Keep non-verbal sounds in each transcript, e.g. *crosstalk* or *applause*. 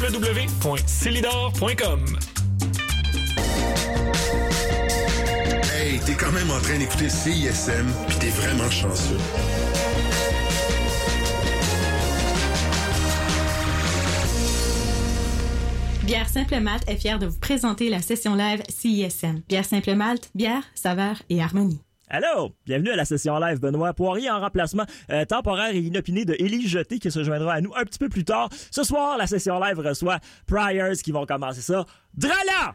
www.celidor.com. Hey, t'es quand même en train d'écouter CISM, puis t'es vraiment chanceux. Bière Simple Malte est fière de vous présenter la session live CISM. Bière Simple Malte, bière, saveur et harmonie. Allô, bienvenue à la session live Benoît Poirier en remplacement euh, temporaire et inopiné de Élie Jeté qui se joindra à nous un petit peu plus tard. Ce soir, la session live reçoit Priors qui vont commencer ça. Drala!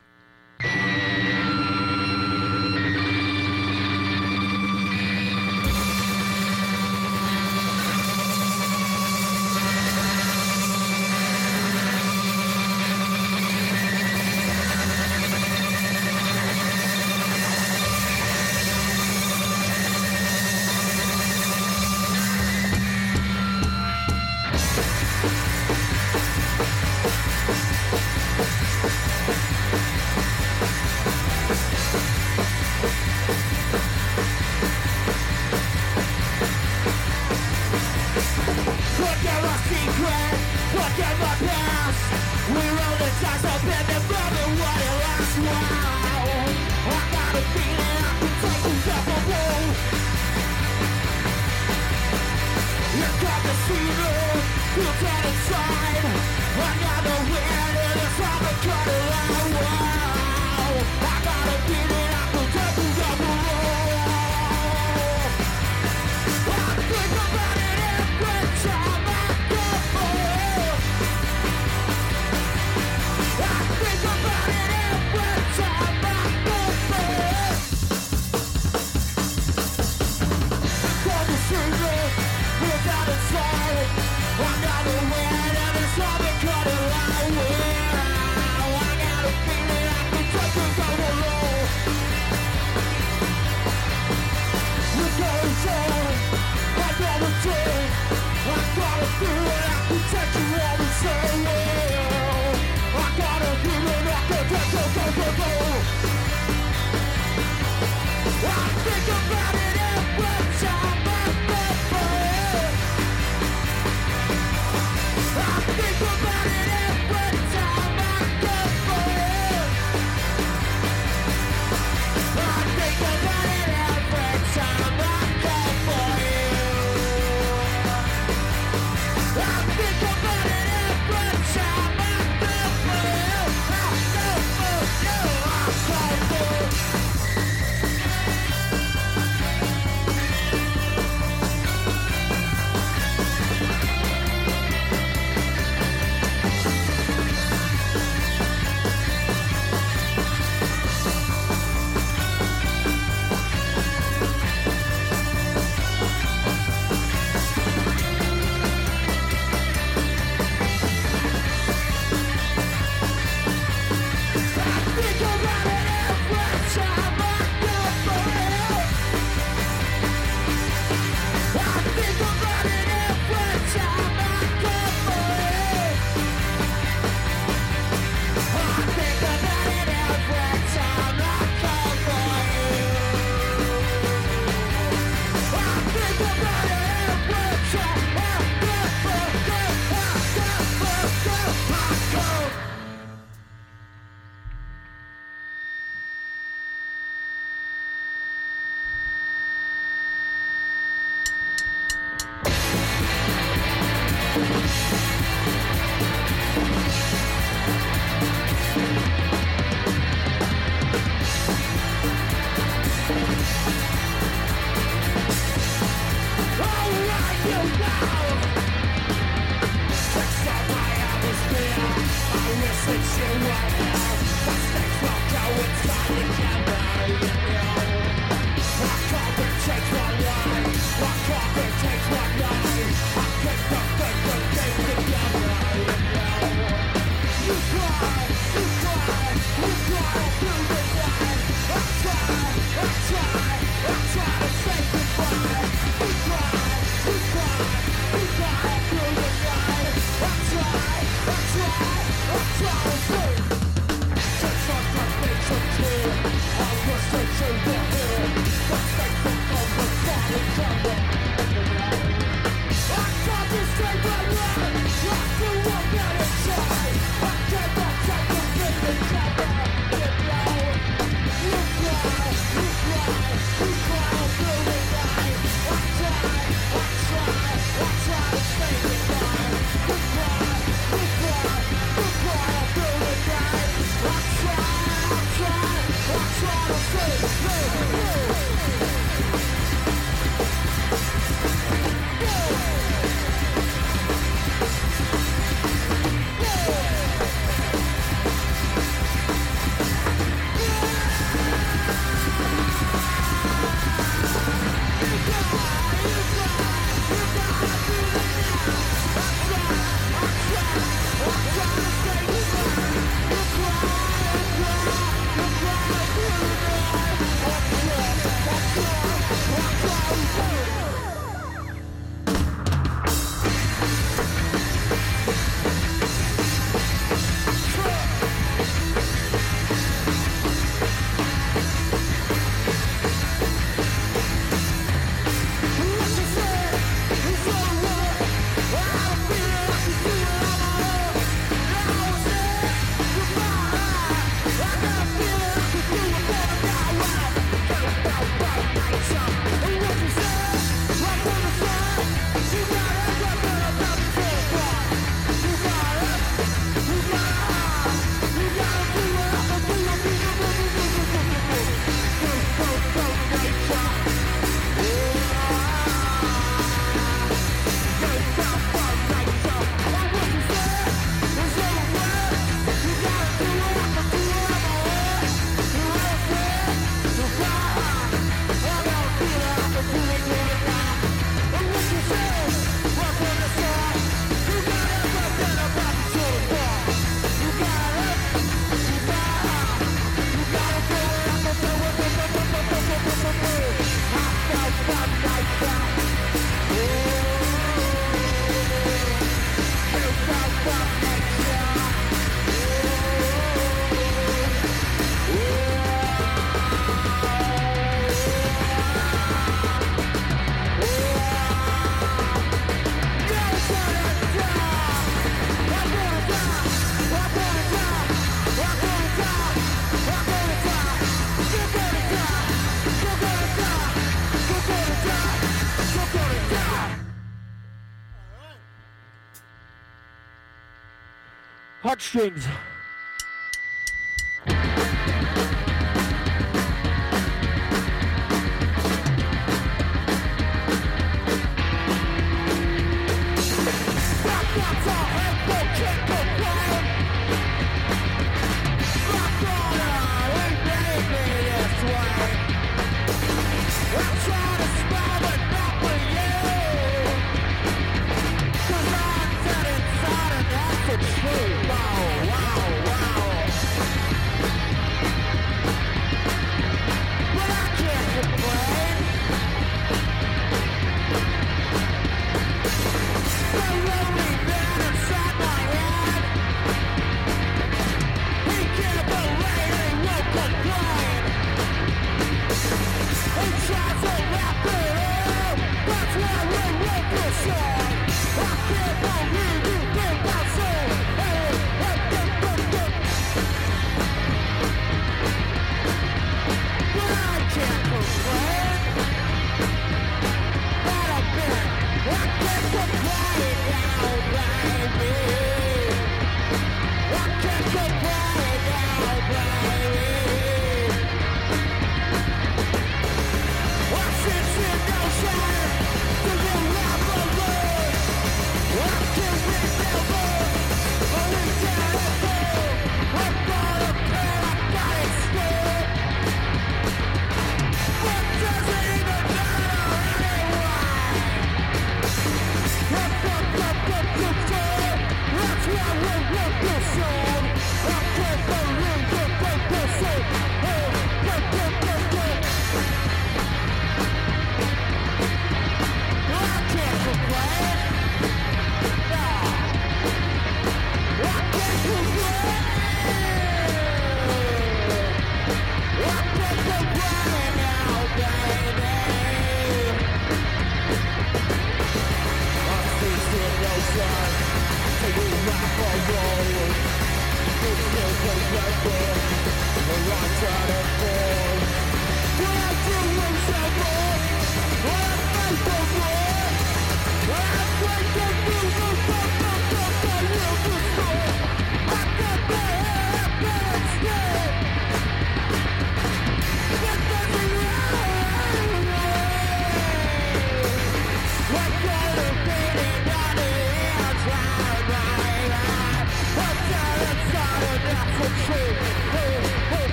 Heartstrings.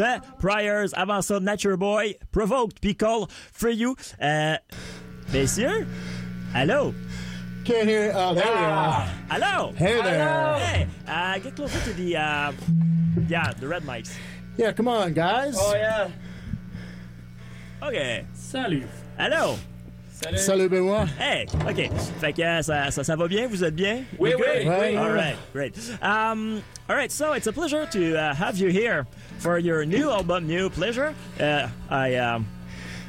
Heartstrings de Priors. Avant ça, Nature Boy, Provoked Pickle, For You. Euh, messieurs, allô? Can't hear. Oh, there we are. Hello? Hey there. Hey, uh, get closer to the, uh, yeah, the red mics. Yeah, come on, guys. Oh yeah. OK. Salut. Allô? Salut, Benoît. Hey, OK. Fait que euh, ça, ça, ça va bien? Vous êtes bien? Oui, oui. All right, great. Um, all right, so it's a pleasure to uh, have you here for your new album, New Pleasure. Uh, I, um,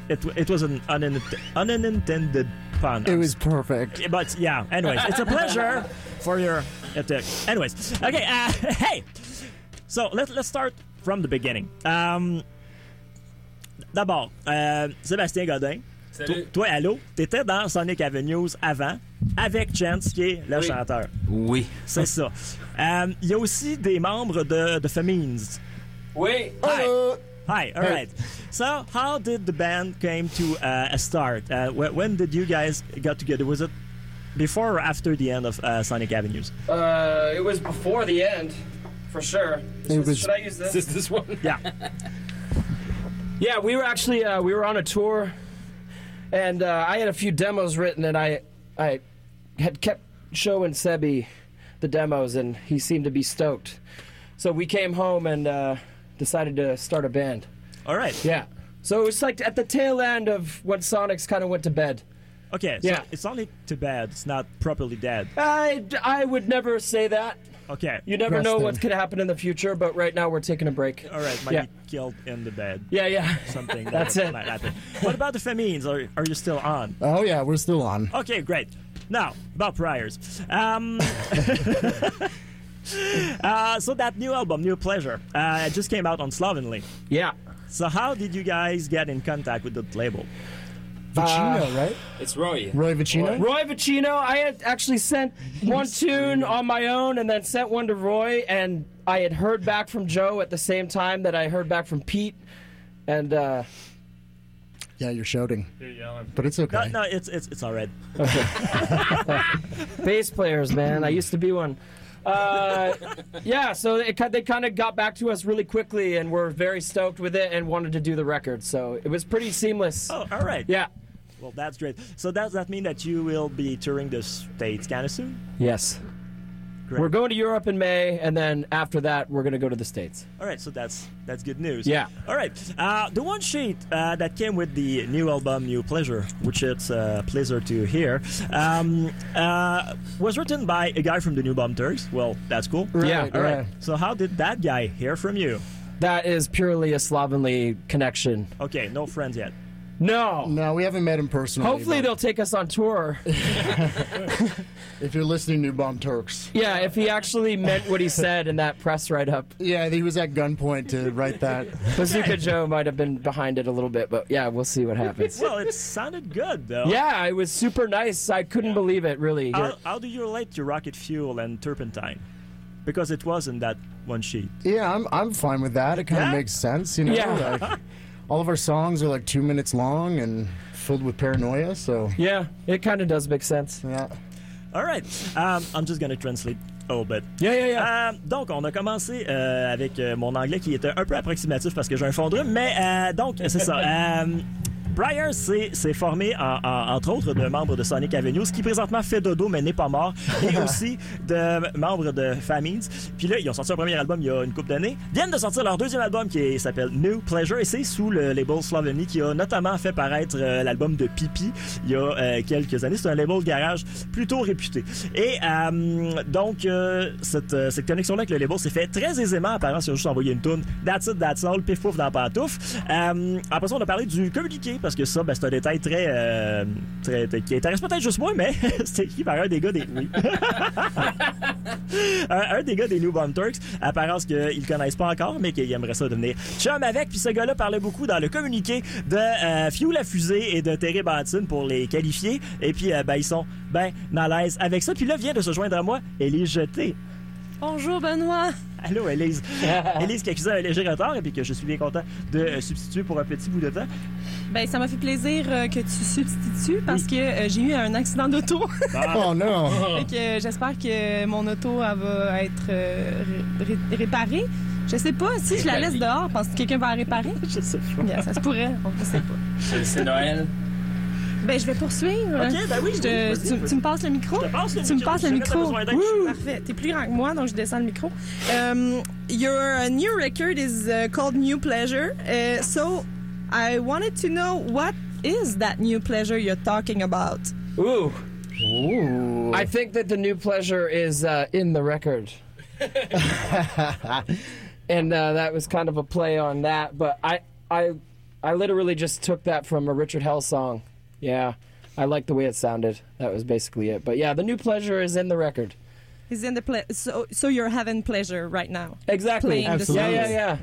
it, it was an unin- unintended pun. It was perfect. But yeah, anyways, it's a pleasure for your. Uh, anyways, okay. Uh, *laughs* hey, so let let's start from the beginning. Um, D'abord, euh, Sébastien Godin. Salut. Toi, toi, allô, t'étais dans Sonic Avenues avant, avec Chance, qui est le Oui. chanteur. Oui. C'est ça. Euh, Il y a aussi des membres de, de Femines. Oui. Hello. Hi, all right. So, how did the band came to uh, a start? Uh, wh- when did you guys got together? Was it before or after the end of uh, Sonic Avenues? Uh, it was before the end, for sure. It was- Should I use this? Is this one? Yeah. Yeah, we were actually uh, we were on a tour, and uh, I had a few demos written, and I I had kept showing Sebi the demos, and he seemed to be stoked. So we came home and uh, decided to start a band. All right. Yeah. So it was like at the tail end of when Sonics kind of went to bed. Okay. So Yeah. It's only too bad. It's not properly dead. I, I would never say that. Okay. You never know Resting. what could happen in the future, but right now we're taking a break. All right. Might Yeah. be killed in the bed. Yeah, yeah. Something. *laughs* That That's would- it. Might happen. What about the Femines? Are are you still on? Oh yeah, we're still on. Okay, great. Now, about priors. Um, *laughs* uh, so that new album, New Pleasure, uh, just came out on Slovenly. Yeah. So how did you guys get in contact with the label? Vicino, right? It's Roy. Roy Vicino. Roy Vicino, I had actually sent one *laughs* tune on my own and then sent one to Roy, and I had heard back from Joe at the same time that I heard back from Pete. And uh, Yeah, you're shouting, You're yelling. but it's okay. no, it's it's it's all right. Okay. *laughs* bass players, man, I used to be one. Uh, yeah, so it, they kind of got back to us really quickly, and were very stoked with it and wanted to do the record. So it was pretty seamless. Oh, all right. Yeah. Well, that's great. So does that mean that you will be touring the states kind of soon? Yes. Great. We're going to Europe in May, and then after that, we're going to go to the States. All right, so that's that's good news. Yeah. All right. Uh, the one sheet uh, that came with the new album, New Pleasure, which it's a pleasure to hear, um, uh, was written by a guy from the New Bomb Turks. Well, that's cool. Yeah, All right. yeah. So how did that guy hear from you? That is purely a slovenly connection. Okay, no friends yet. No. No, we haven't met him personally. Hopefully but they'll take us on tour. *laughs* *laughs* If you're listening, New Bomb Turks. Yeah, if he actually meant what he said in that press write-up. Yeah, he was at gunpoint to write that. *laughs* Bazooka Joe might have been behind it a little bit, but yeah, we'll see what happens. Well, it sounded good though. Yeah, it was super nice. I couldn't believe it, really. How, how do you relate to Rocket Fuel and Turpentine? Because it wasn't that one sheet. Yeah, I'm I'm fine with that. It kind of Yeah? makes sense, you know. Yeah. Like, all of our songs are like two minutes long and filled with paranoia. So Yeah, it kind of does make sense. yeah. All right. Um, I'm just gonna translate a little bit. Yeah, yeah, yeah. Euh, donc, on a commencé euh, avec euh, mon anglais qui était un peu approximatif parce que j'ai un fond de rhume, mais euh, donc, c'est ça. *laughs* Briar s'est formé, en- en- entre autres, de membres de Sonic Avenue, ce qui présentement fait dodo, mais n'est pas mort, et *laughs* aussi de membres de Famines. Puis là, ils ont sorti un premier album il y a une couple d'années. Viennent de sortir leur deuxième album qui s'appelle New Pleasure, et c'est sous le label Sloveny qui a notamment fait paraître euh, l'album de Pipi il y a euh, quelques années. C'est un label garage plutôt réputé. Et euh, donc, cette, cette connexion-là avec le label s'est fait très aisément. Apparemment, si on a juste envoyé une tune, that's it, that's all, pif pouf dans. Euh, après ça, on a parlé du communiqué, parce que ça, ben, c'est un détail très, euh, très, qui intéresse peut-être juste moi, mais *laughs* c'est écrit par un des gars des... Oui. *laughs* un, des gars des New Bomb Turks, apparence qu'ils connaissent pas encore, mais qu'ils aimeraient ça devenir chum avec. Puis ce gars-là parlait beaucoup dans le communiqué de euh, Fuel la fusée et de Terry Bantin pour les qualifier. Et puis, euh, ben, ils sont ben à l'aise avec ça. Puis là, vient de se joindre à moi Élise Jeté. Bonjour Benoît. Allô, Élise. *laughs* Élise qui accusait un léger retard et puis que je suis bien content de euh, substituer pour un petit bout de temps. Ben ça m'a fait plaisir euh, que tu substitues parce que euh, j'ai eu un accident d'auto. *laughs* Oh non. Euh, j'espère que mon auto elle va être euh, ré- ré- réparée. Je sais pas si je la laisse dehors, pense que quelqu'un va la réparer. *laughs* Je sais pas. Bien, ça se pourrait, on ne sait pas. C'est c'est Noël. Ben je vais poursuivre. Ok, ben oui, Je te- oui, vas-y, tu, vas-y. tu me passes le micro. Je te passe le tu me micro, passes le je sais que t'as micro. besoin d'aide. Wouh! Parfait. T'es plus grand que moi, donc je descends le micro. Um, your uh, new record is uh, called New Pleasure. Uh, so I wanted to know what is that new pleasure you're talking about? Ooh. Ooh. I think that the new pleasure is uh, in the record. *laughs* and uh, that was kind of a play on that, but I, I, I literally just took that from a Richard Hell song. Yeah, I like the way it sounded. That was basically it. But yeah, the new pleasure is in the record. Is in the ple- so so you're having pleasure right now. Exactly. Absolutely. Yeah, yeah, yeah.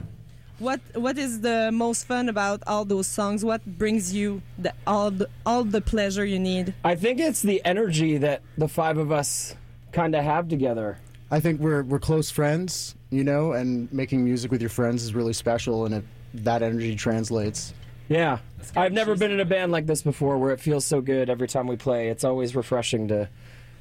What what is the most fun about all those songs? What brings you the, all the all the pleasure you need? I think it's the energy that the five of us kind of have together. I think we're we're close friends, you know, and making music with your friends is really special, and it, that energy translates. Yeah. I've never been in a band like this before where it feels so good every time we play. It's always refreshing to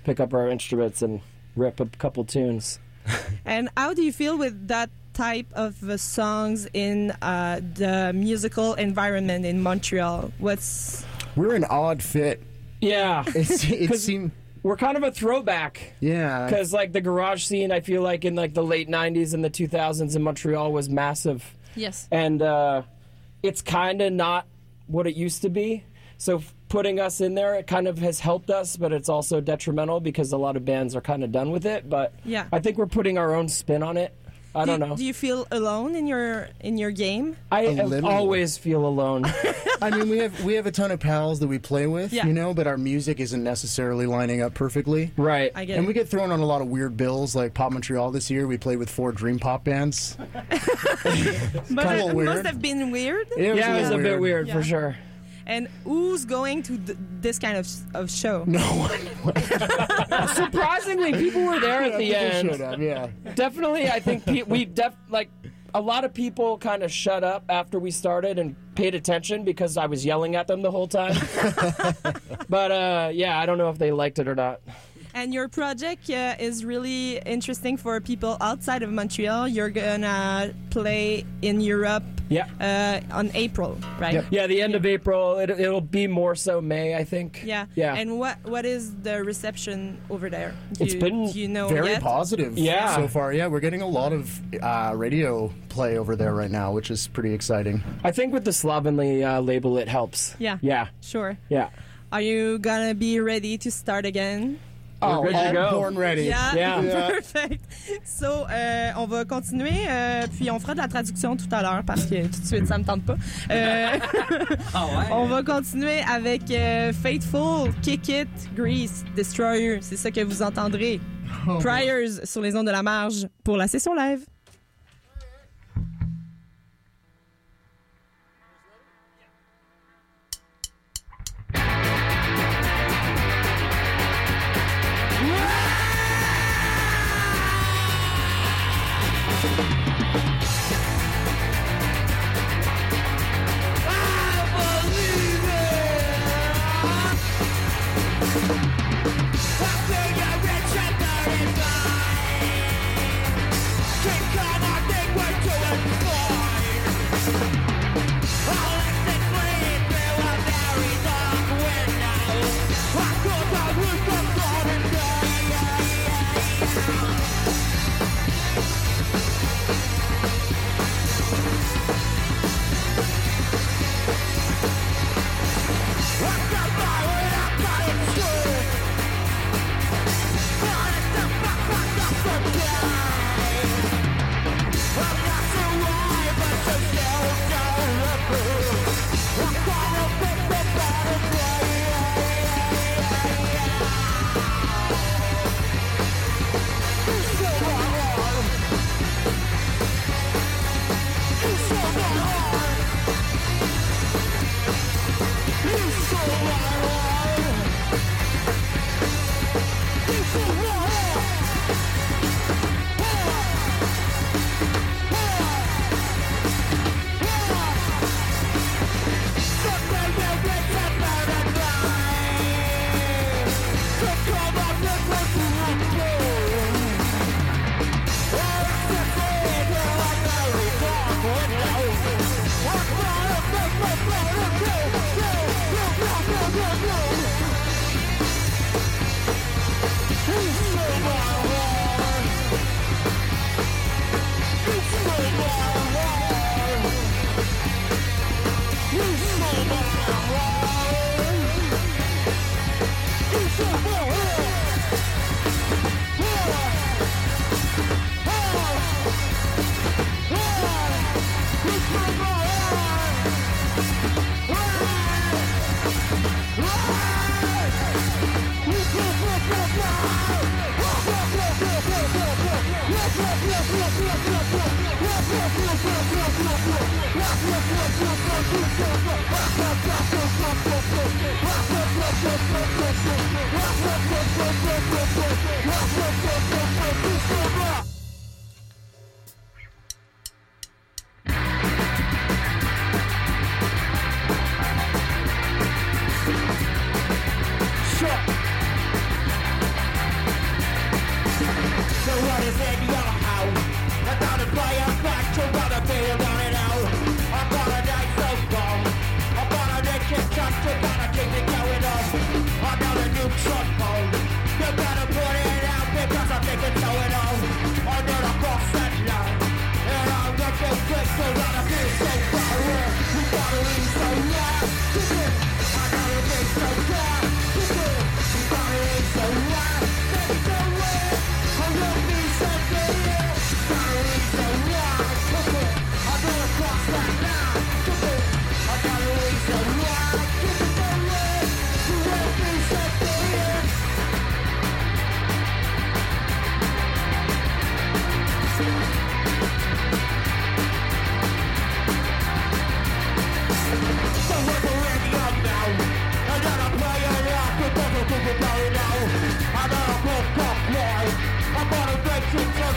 pick up our instruments and rip a couple tunes. *laughs* And how do you feel with that type of uh, songs in uh, the musical environment in Montreal? What's We're an odd fit. Yeah. *laughs* It's, it 'Cause- seemed, We're kind of a throwback yeah. because like the garage scene I feel like in like the late 90s and the 2000s in Montreal was massive yes? and uh, it's kind of not what it used to be. So putting us in there, it kind of has helped us, but it's also detrimental because a lot of bands are kind of done with it. But Yeah. I think we're putting our own spin on it. I do, don't know. Do you feel alone in your in your game? I have always feel alone. *laughs* I mean, we have we have a ton of pals that we play with, Yeah. you know, but our music isn't necessarily lining up perfectly. right. I get And it. we get thrown on a lot of weird bills, like Pop Montreal this year. We played with four Dream Pop bands. *laughs* but it weird. must have been weird. It yeah, it was a little bit weird Yeah. for sure. And who's going to th- this kind of of show? No one. *laughs* Surprisingly, people were there at the People end. showed up, yeah. Definitely, I think pe- we def like a lot of people kind of shut up after we started and paid attention because I was yelling at them the whole time. *laughs* but uh, yeah, I don't know if they liked it or not. And your project uh, is really interesting for people outside of Montreal. You're gonna play in Europe Yeah. uh, on April, right? Yeah, the end of April. It, it'll be more so May, I think. Yeah. Yeah. And what what is the reception over there? Do It's you, been do you know Very yet? positive Yeah. so far. Yeah, we're getting a lot of uh, radio play over there right now, which is pretty exciting. I think with the Slovenly uh, label, it helps. Yeah. Yeah. Sure. Yeah. Are you gonna be ready to start again? Oh, born ready. Yeah, Yeah. *laughs* perfect. So, euh, on va continuer, euh, puis on fera de la traduction tout à l'heure parce que tout de suite, ça me tente pas. Euh, on va continuer avec euh, Faithful, Kick It, Grease, Destroyer. C'est ça que vous entendrez. Priors sur les ondes de la marge pour la session live. Control.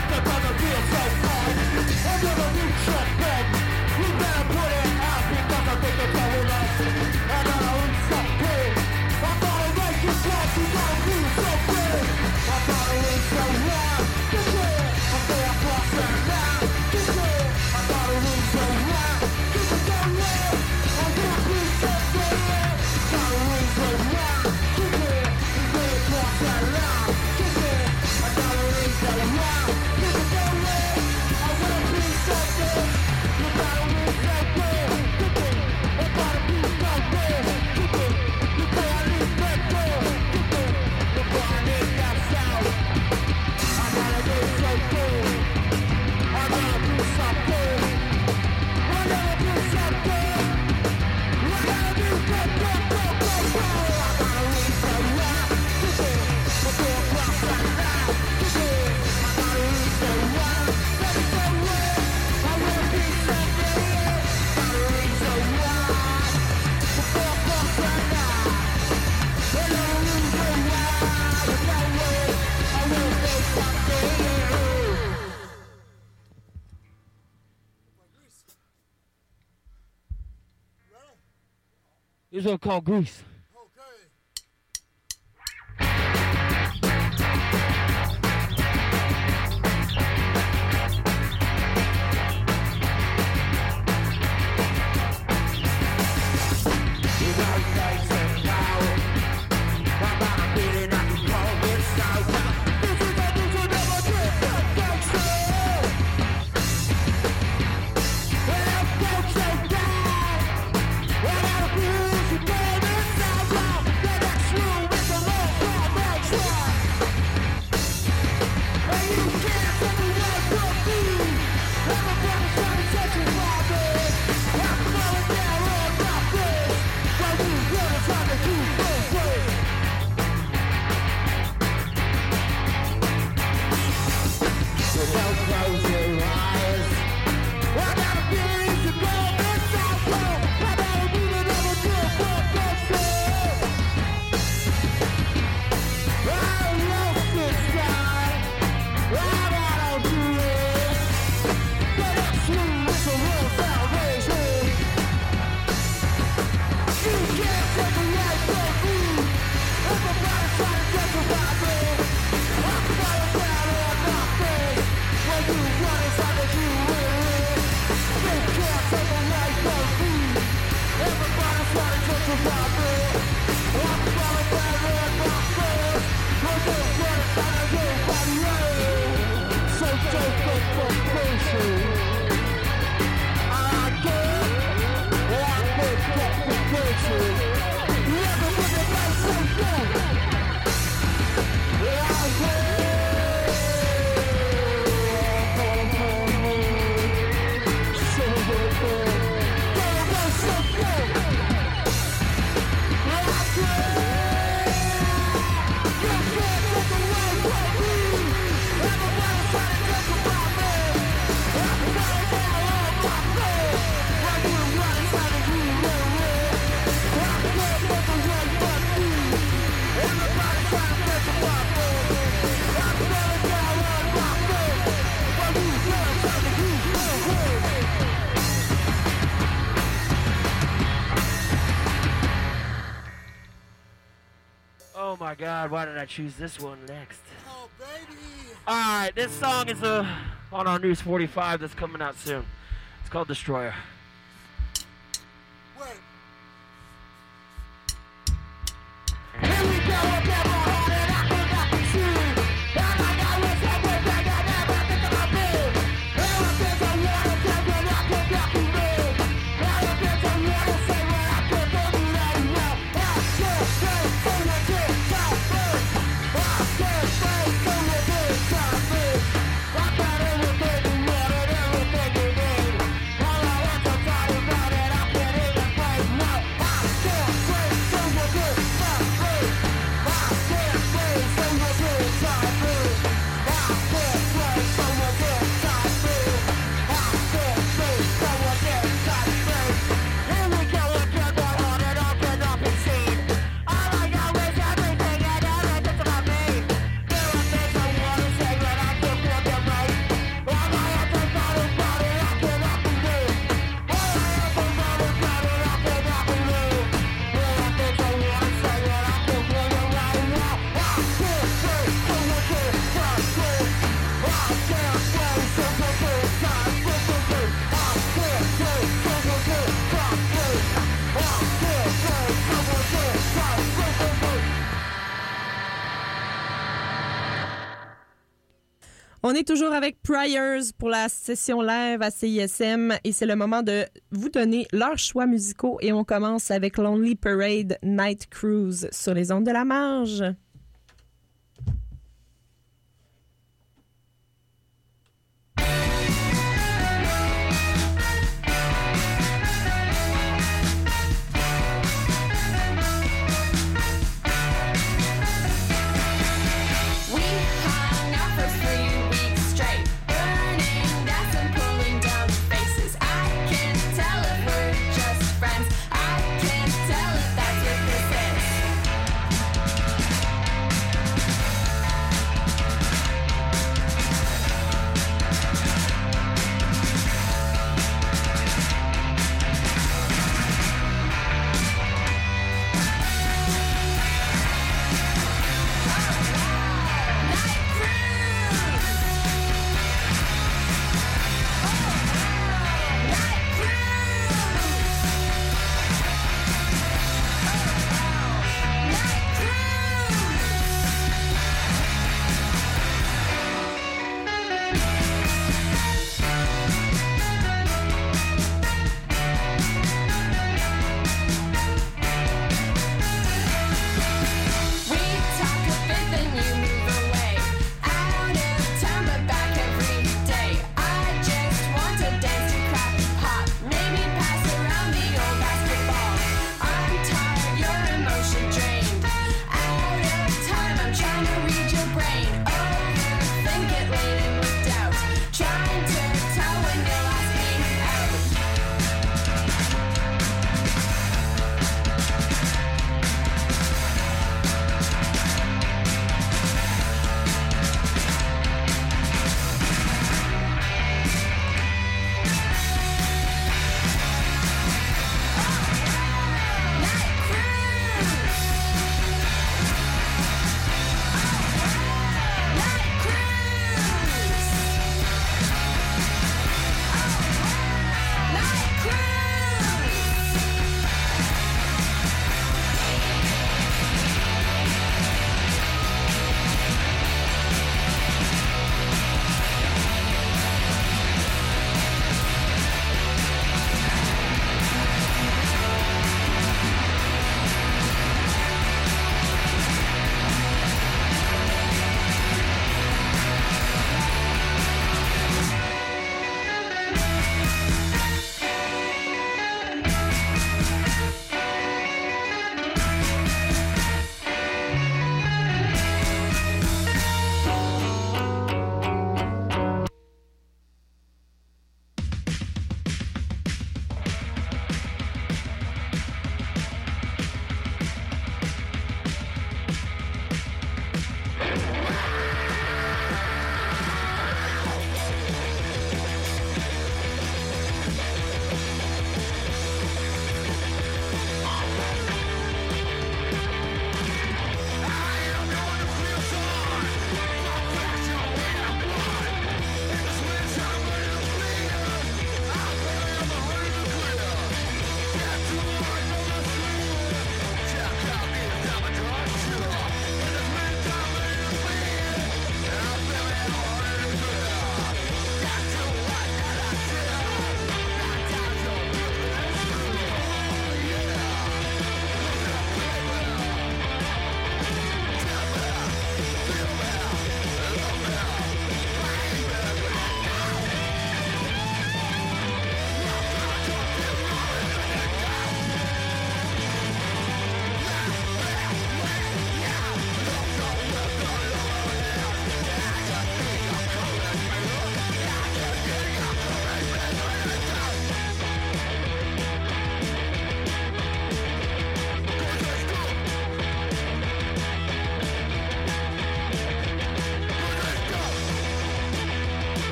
Hey. This one called Grease. God, why did I choose this one next? Oh, baby. Alright, this song is uh, on our News 45 that's coming out soon. It's called Destroyer. On est toujours avec Priors pour la session live à CISM et c'est le moment de vous donner leurs choix musicaux et on commence avec Lonely Parade Night Cruise sur les ondes de la marge.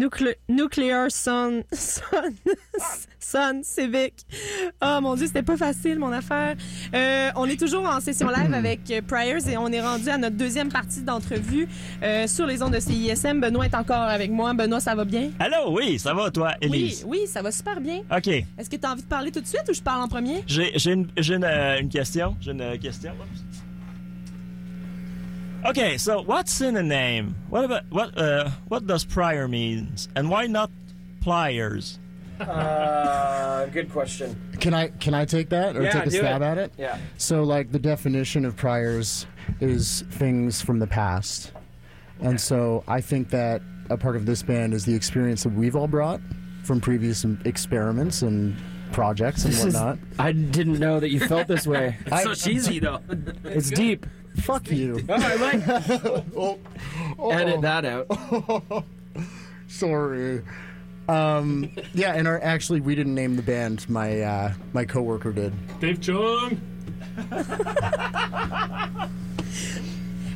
Nucle- Nuclear Sun, *laughs* Sun, Sun Civic. Oh mon dieu, c'était pas facile mon affaire. Euh, on est toujours en session live avec Priors et on est rendu à notre deuxième partie d'entrevue euh, sur les ondes de CISM. Benoît est encore avec moi. Benoît, ça va bien? Allô, oui, ça va, toi, Oui, Elise? oui, ça va super bien. OK. Est-ce que tu as envie de parler tout de suite ou je parle en premier? J'ai une, une, euh, une question. J'ai une question. Oups. Okay, so what's in a name? What about what? Uh, what does prior means, and why not pliers? Uh, good question. Can I can I take that or Yeah, take a do stab it. at it? Yeah. So, like, the definition of priors is things from the past. And so I think that a part of this band is the experience that we've all brought from previous experiments and projects and This is- whatnot. I didn't know that you felt this way. *laughs* I- so cheesy though. It's deep. Fuck you. Oh, I like. oh, Edit that out. *laughs* Sorry. Um, yeah, and our, actually, we didn't name the band. My uh, my coworker did. Dave Chung. *laughs*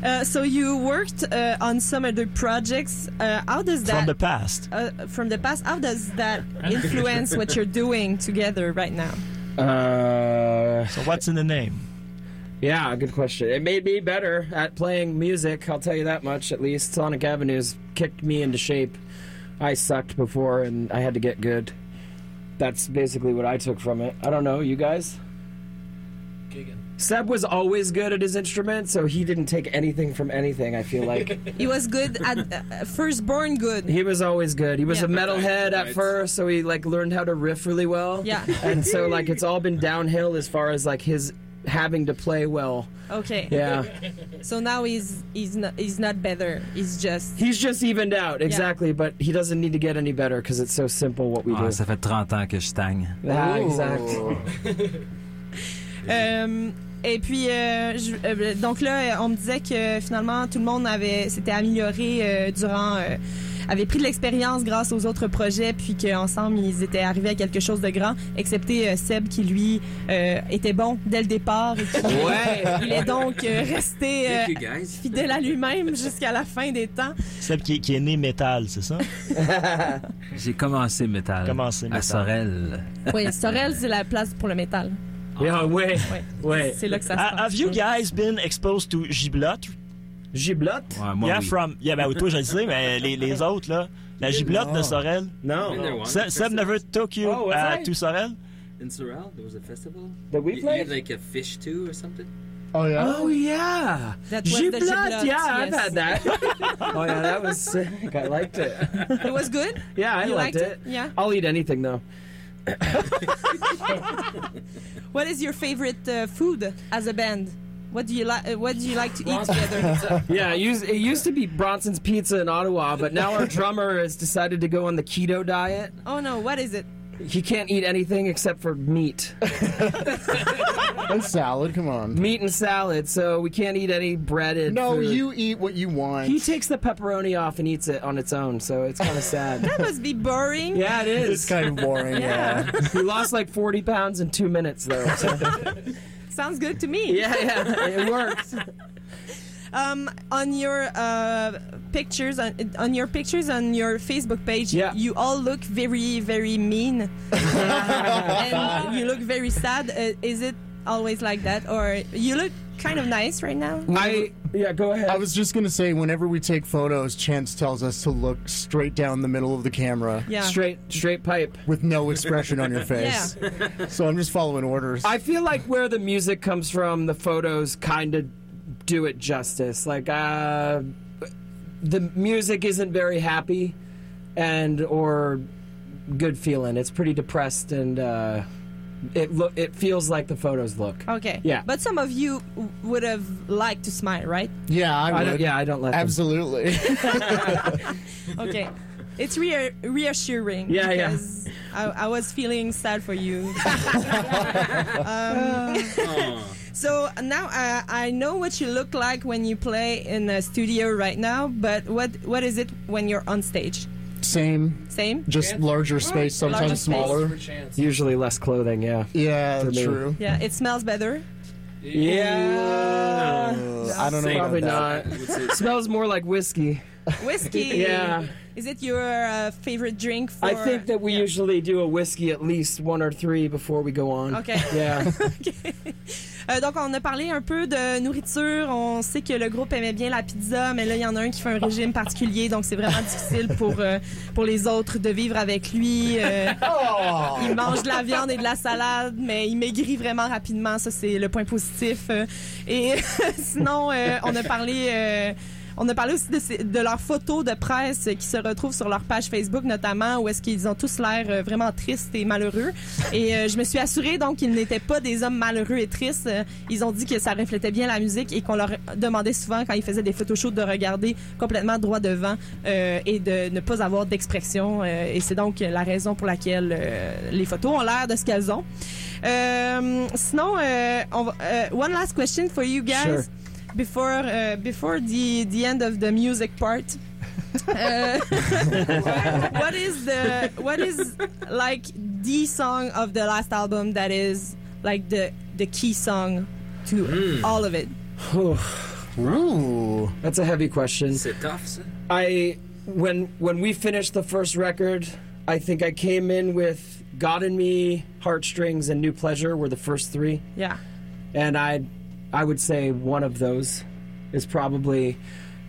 Uh, so you worked uh, on some other projects. Uh, how does that From the past. uh, from the past? How does that *laughs* influence what you're doing together right now? Uh, So what's in the name? Yeah, good question. It made me better at playing music. I'll tell you that much. At least Sonic Avenues kicked me into shape. I sucked before, and I had to get good. That's basically what I took from it. I don't know, you guys. Seb was always good at his instrument, so he didn't take anything from anything. I feel like *laughs* He was good at uh, firstborn good. he was always good. He was Yeah. a metalhead at first, so he like learned how to riff really well. Yeah. and so like it's all been downhill as far as like his having to play well. Okay. Yeah, *laughs* So now he's he's not he's not better. He's just he's just evened out exactly, but he doesn't need to get any better because it's so simple what we Ah, do. ça fait 30 ans que je stagne. Ah, exact. *laughs* Euh, et puis, euh, je- euh, donc là, on me disait que finalement, tout le monde avait s'était amélioré euh, durant, avait pris de l'expérience grâce aux autres projets, puis qu'ensemble, ils étaient arrivés à quelque chose de grand, excepté euh, Seb qui, lui, euh, était bon dès le départ et qui Ouais. il est donc euh, resté euh, fidèle à lui-même jusqu'à la fin des temps. Celle qui, qui est née métal, c'est ça? *laughs* J'ai commencé métal. Commencé À métal. Sorel. Oui, Sorel, c'est la place pour le métal. Yeah, ouais, Ouais. ouais. C'est là que ça se passe. have you guys been exposed to giblotte? Giblotte? Ouais, moi, yeah, oui. from. Yeah, ben toi, je le sais, mais les, les autres, là. La giblotte de Sorel. Been there No. once. Seb, Seb never took you Oh, uh, to Sorel? In Sorel, there was a festival. That we You- you played? had like a fish too or something? Oh yeah. Oh yeah, That was the Giblotte. Giblotte, Yeah, I've yes. had that. *laughs* oh yeah, that was sick. I liked it. It was good? Yeah, I You liked, liked it? it? Yeah. I'll eat anything though. *laughs* What is your favorite uh, food as a band? What do you like? Uh, what do you like to eat together? *laughs* Yeah, it used, it used to be Bronson's Pizza in Ottawa, but now our drummer has decided to go on the keto diet. oh no, what is it? He can't eat anything except for meat. *laughs* And salad. Come on. meat and salad, so we can't eat any breaded No, food. you eat what you want. He takes the pepperoni off and eats it on its own, so it's kind of sad. That must be boring. yeah, it is. it's kind of boring. *laughs* Yeah. yeah. He lost like 40 pounds in two minutes, though. so- Sounds good to me. *laughs* yeah, yeah, *laughs* it works. Um, on your uh, pictures, on, on your pictures on your Facebook page, Yeah. you all look very, very mean, *laughs* and you look very sad. Uh, is it always like that, or you look kind of nice right now? I yeah, go ahead. I was just gonna say, whenever we take photos, Chance tells us to look straight down the middle of the camera Yeah. straight straight pipe. with no expression on your *laughs* face. Yeah. So I'm just following orders. I feel like where the music comes from, the photos kind of do it justice. Like uh, the music isn't very happy and or good feeling. It's pretty depressed and uh, it look it feels like the photos look. Okay. Yeah. But some of you w- would have liked to smile, right? yeah, I I would. don't, yeah, I don't let them. Absolutely. *laughs* Okay. It's rea- reassuring. Yeah, yeah. because I, I was feeling sad for you. *laughs* Oh. so now uh, I know what you look like when you play in a studio right now, but what what is it when you're on stage? Same, Same? just larger space, sometimes Larger space. smaller. Usually less clothing. Yeah. Yeah, For me. true. Yeah, it smells better. Yeah. Uh, I don't know Probably about that. not. Smells more like whiskey. Whiskey. *laughs* Yeah. Is it your uh, favorite drink for? I think that we usually do a whiskey at least one or three before we go on. Okay. Yeah. *laughs* Euh, donc, on a parlé un peu de nourriture. On sait que le groupe aimait bien la pizza, mais là, il y en a un qui fait un régime particulier, donc c'est vraiment difficile pour, euh, pour les autres de vivre avec lui. Euh, Il mange de la viande et de la salade, mais il maigrit vraiment rapidement. Ça, c'est le point positif. Et *laughs* sinon, on a parlé... on a parlé aussi de, leurs photos de presse qui se retrouvent sur leur page Facebook notamment, où est-ce qu'ils ont tous l'air euh, vraiment tristes et malheureux. Et euh, je me suis assurée donc qu'ils n'étaient pas des hommes malheureux et tristes. Ils ont dit que ça reflétait bien la musique et qu'on leur demandait souvent quand ils faisaient des photoshoots de regarder complètement droit devant euh, et de ne pas avoir d'expression. Euh, et c'est donc la raison pour laquelle les photos ont l'air de ce qu'elles ont. Sinon, on va- one last question for you guys. Before uh, before the the end of the music part, uh, *laughs* what is the what is like the song of the last album that is like the the key song to all of it? Ooh. That's a heavy question. C'est tough, ça. I when when we finished the first record, I think I came in with God in Me, Heartstrings, and New Pleasure were the first three, Yeah. and I I would say one of those is probably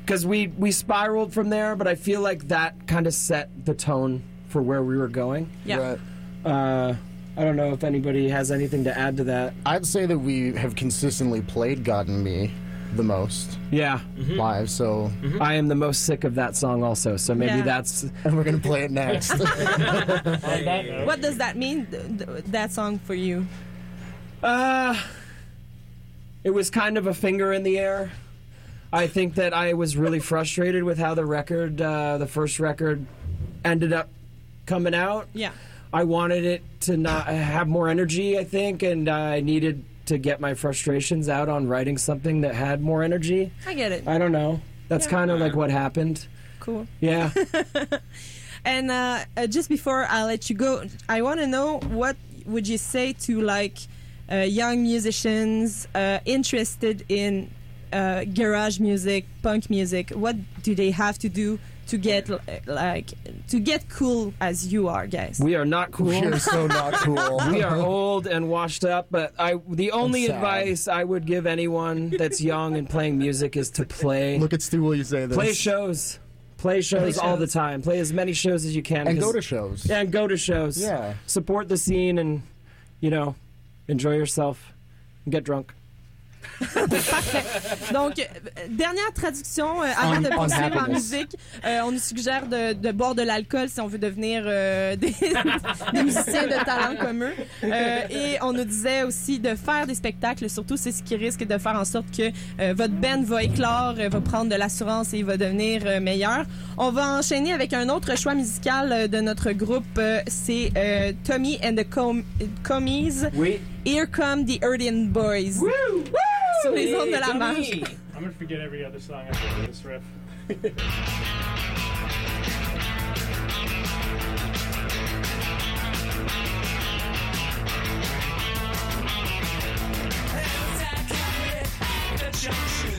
because we we spiraled from there, but I feel like that kind of set the tone for where we were going. Yeah. Right. Uh, I don't know if anybody has anything to add to that. I'd say that we have consistently played God in Me the most Yeah, live, so I am the most sick of that song also, so maybe Yeah. that's and we're gonna play it next. *laughs* *laughs* What does that mean? th- th- that song for you? Uh, it was kind of a finger in the air. I think that I was really frustrated with how the record, uh, the first record, ended up coming out. Yeah. I wanted it to not have more energy, I think, and I needed to get my frustrations out on writing something that had more energy. I get it. I don't know. That's kind of like what happened. Cool. Yeah. *laughs* And uh, uh, just before I let you go, I want to know what would you say to like uh, young musicians uh, interested in uh, garage music, punk music? What do they have to do to get like to get cool as you are, guys? we are not cool. We're so not cool. *laughs* we are old and washed up but i the only advice i would give anyone that's young and playing music is to play Look at Stu while you say this. play shows play shows all the time play as many shows as you can and go 'cause- to shows. yeah and go to shows Yeah. support the scene and you know enjoy yourself and get drunk Parfait. Donc, euh, dernière traduction euh, avant de poursuivre en musique. Euh, on nous suggère de, de boire de l'alcool si on veut devenir euh, *laughs* des, des musiciens de talent comme eux. Euh, et on nous disait aussi de faire des spectacles. Surtout, c'est ce qui risque de faire en sorte que euh, votre band va éclore, euh, va prendre de l'assurance et va devenir euh, meilleur. On va enchaîner avec un autre choix musical euh, de notre groupe. Euh, c'est euh, Tommy and the Com- Commies. oui Here Come the Erdian Boys. Woo! Woo! Sur les ondes de la marge. I'm gonna forget every other song after this riff. junction.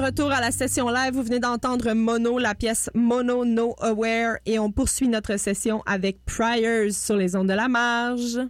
Retour à la session live. Vous venez d'entendre Mono, la pièce Mono No Aware. Et on poursuit notre session avec Priors sur les ondes de la marge.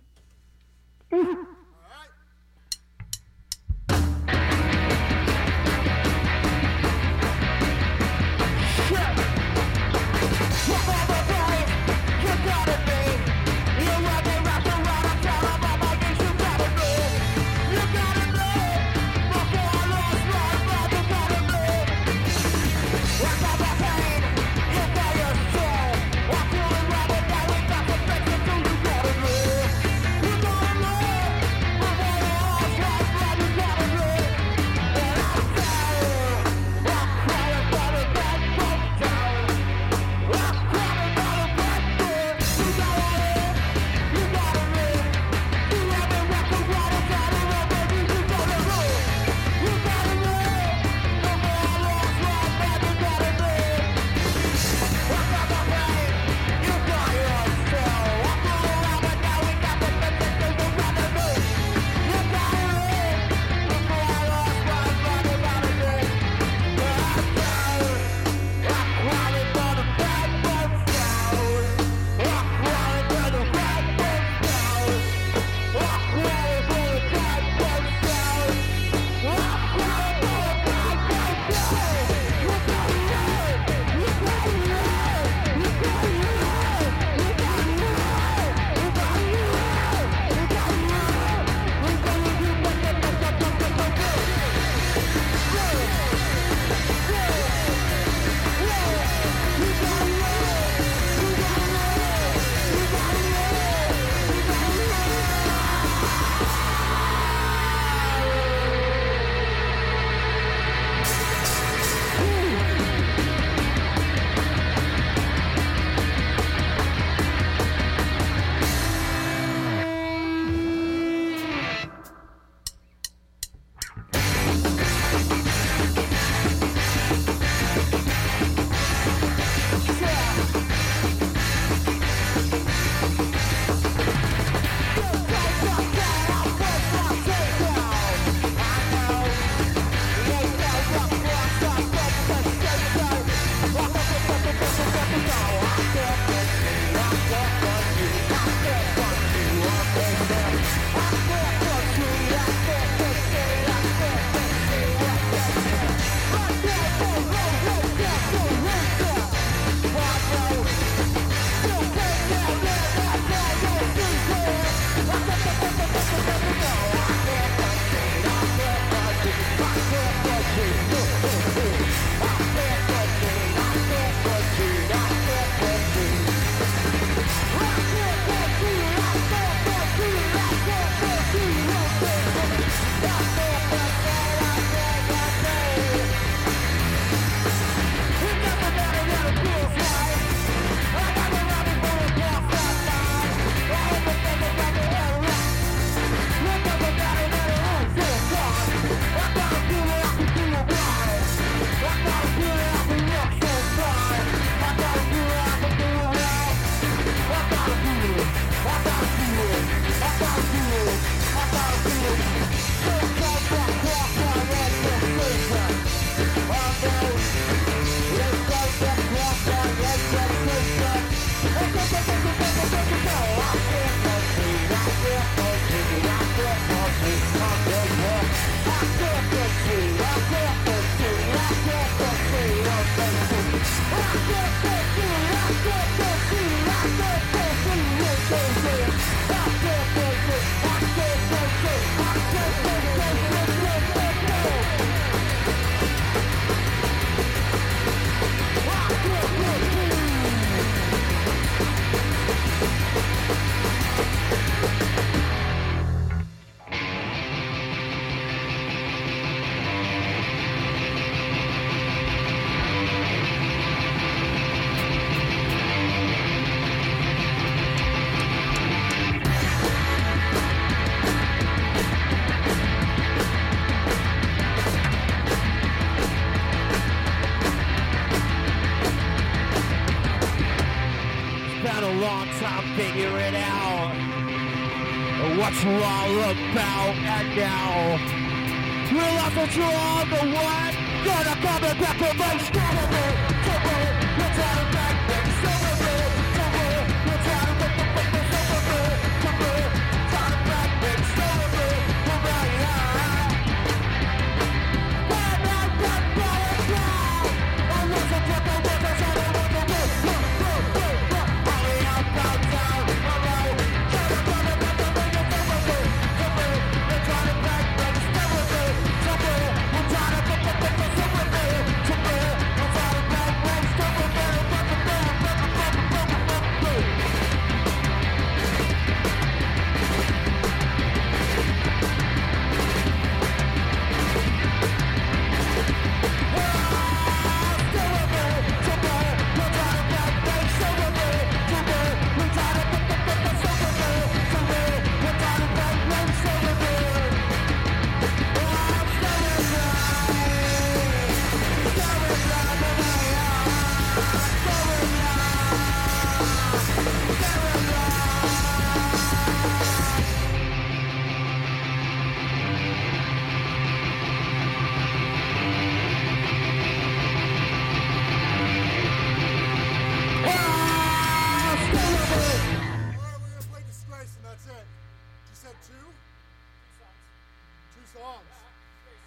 About, and now realize that you're all the one gonna come back with my story.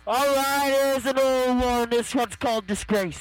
All right, here's an old one. This one's called Disgrace.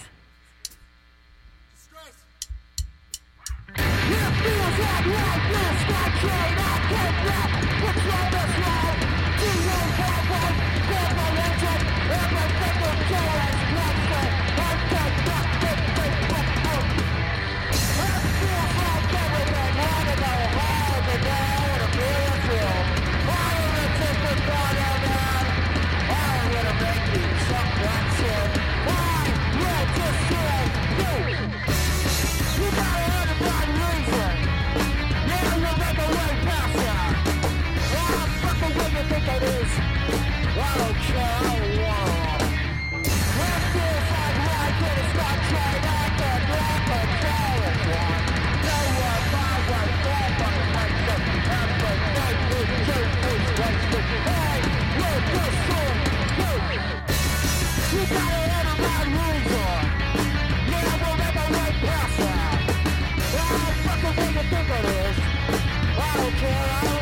All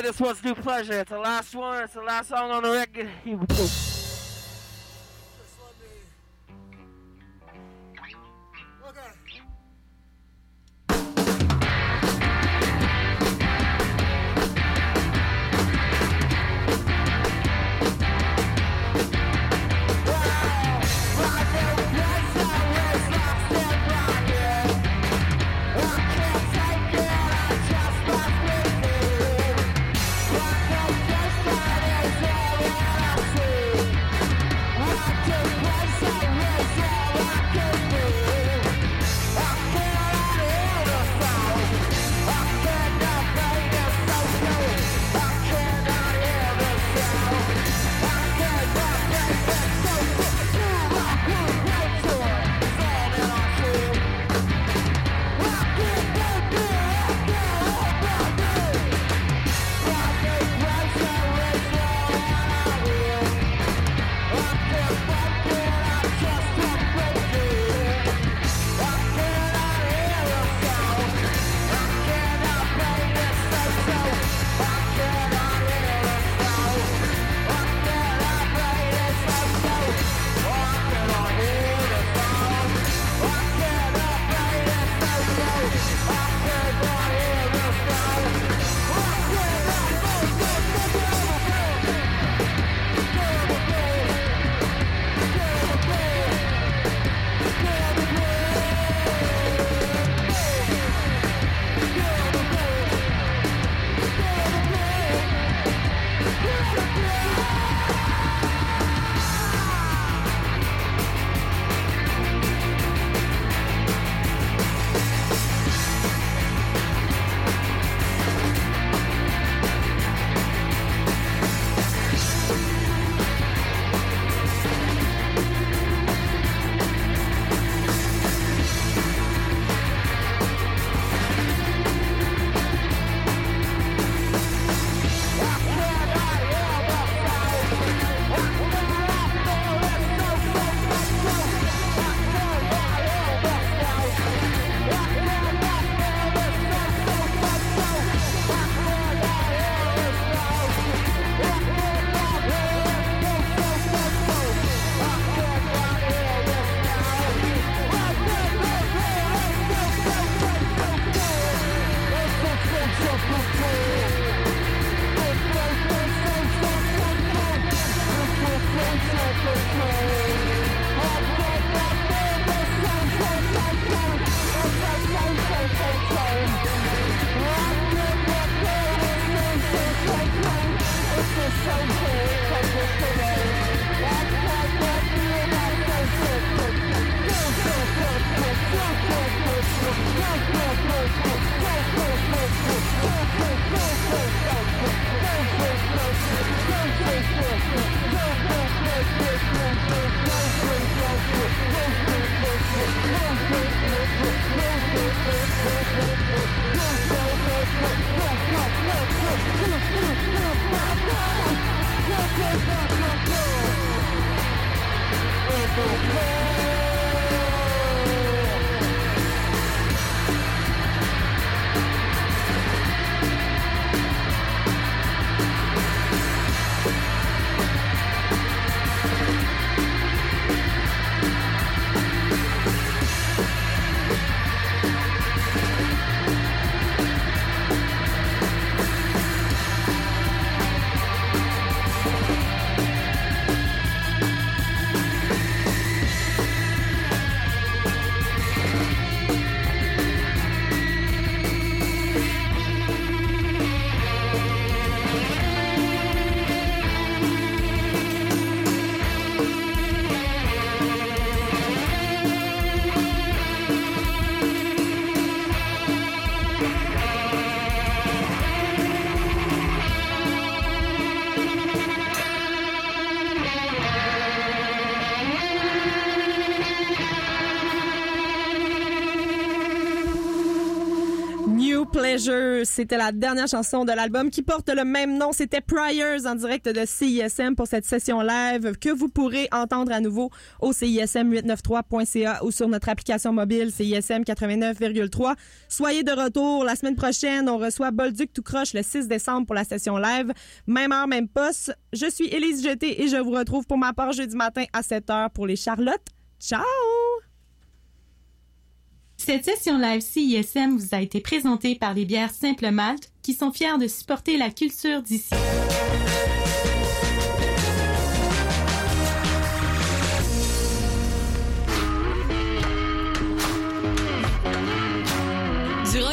this one's New Pleasure. It's the last one. It's the last song on the record. C'était la dernière chanson de l'album qui porte le même nom. C'était Priors en direct de CISM pour cette session live que vous pourrez entendre à nouveau au CISM893.ca ou sur notre application mobile CISM 89,3. Soyez de retour la semaine prochaine. On reçoit Bolduc tout croche le 6 décembre pour la session live. Même heure, même poste. Je suis Élise Jeté et je vous retrouve pour ma part jeudi matin à 7h pour les Charlottes. Ciao! Cette session live CISM vous a été présentée par les bières Simple Malte qui sont fiers de supporter la culture d'ici.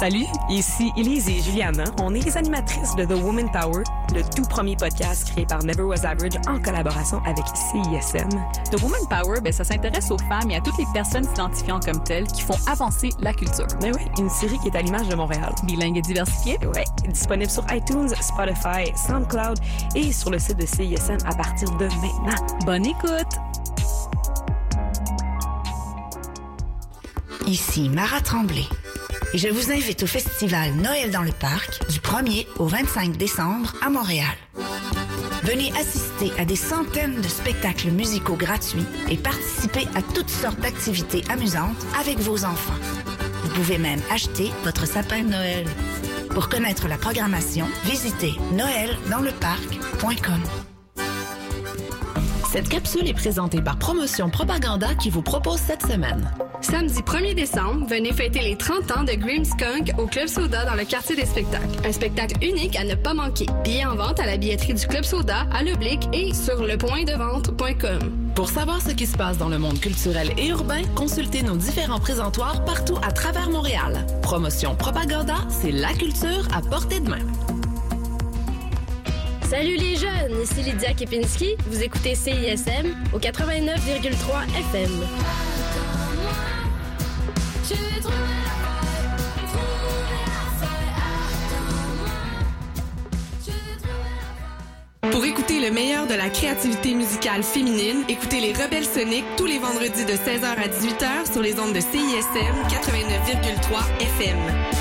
Salut, ici Elise et Juliana. On est les animatrices de The Woman Power, le tout premier podcast créé par Never Was Average en collaboration avec CISM. The Woman Power, ben, ça s'intéresse aux femmes et à toutes les personnes s'identifiant comme telles qui font avancer la culture. Mais oui, une série qui est à l'image de Montréal. Bilingue et diversifiée. Ouais, disponible sur iTunes, Spotify, SoundCloud et sur le site de CISM à partir de maintenant. Bonne écoute! Ici Mara Tremblay. Je vous invite au festival Noël dans le parc du 1er au 25 décembre à Montréal. Venez assister à des centaines de spectacles musicaux gratuits et participer à toutes sortes d'activités amusantes avec vos enfants. Vous pouvez même acheter votre sapin de Noël. Pour connaître la programmation, visitez noeldansleparc.com. Cette capsule est présentée par Promotion Propaganda qui vous propose cette semaine. Samedi 1er décembre, venez fêter les 30 ans de Grimmskunk au Club Soda dans le quartier des spectacles. Un spectacle unique à ne pas manquer. Billets en vente à la billetterie du Club Soda, à l'oblique et sur lepointdevente.com. Pour savoir ce qui se passe dans le monde culturel et urbain, consultez nos différents présentoirs partout à travers Montréal. Promotion Propaganda, c'est la culture à portée de main. Salut les jeunes, ici Lydia Kepinski. Vous écoutez CISM au 89,3 FM. Pour écouter le meilleur de la créativité musicale féminine, écoutez les Rebelles Soniques tous les vendredis de 16h à 18h sur les ondes de CISM 89,3 FM.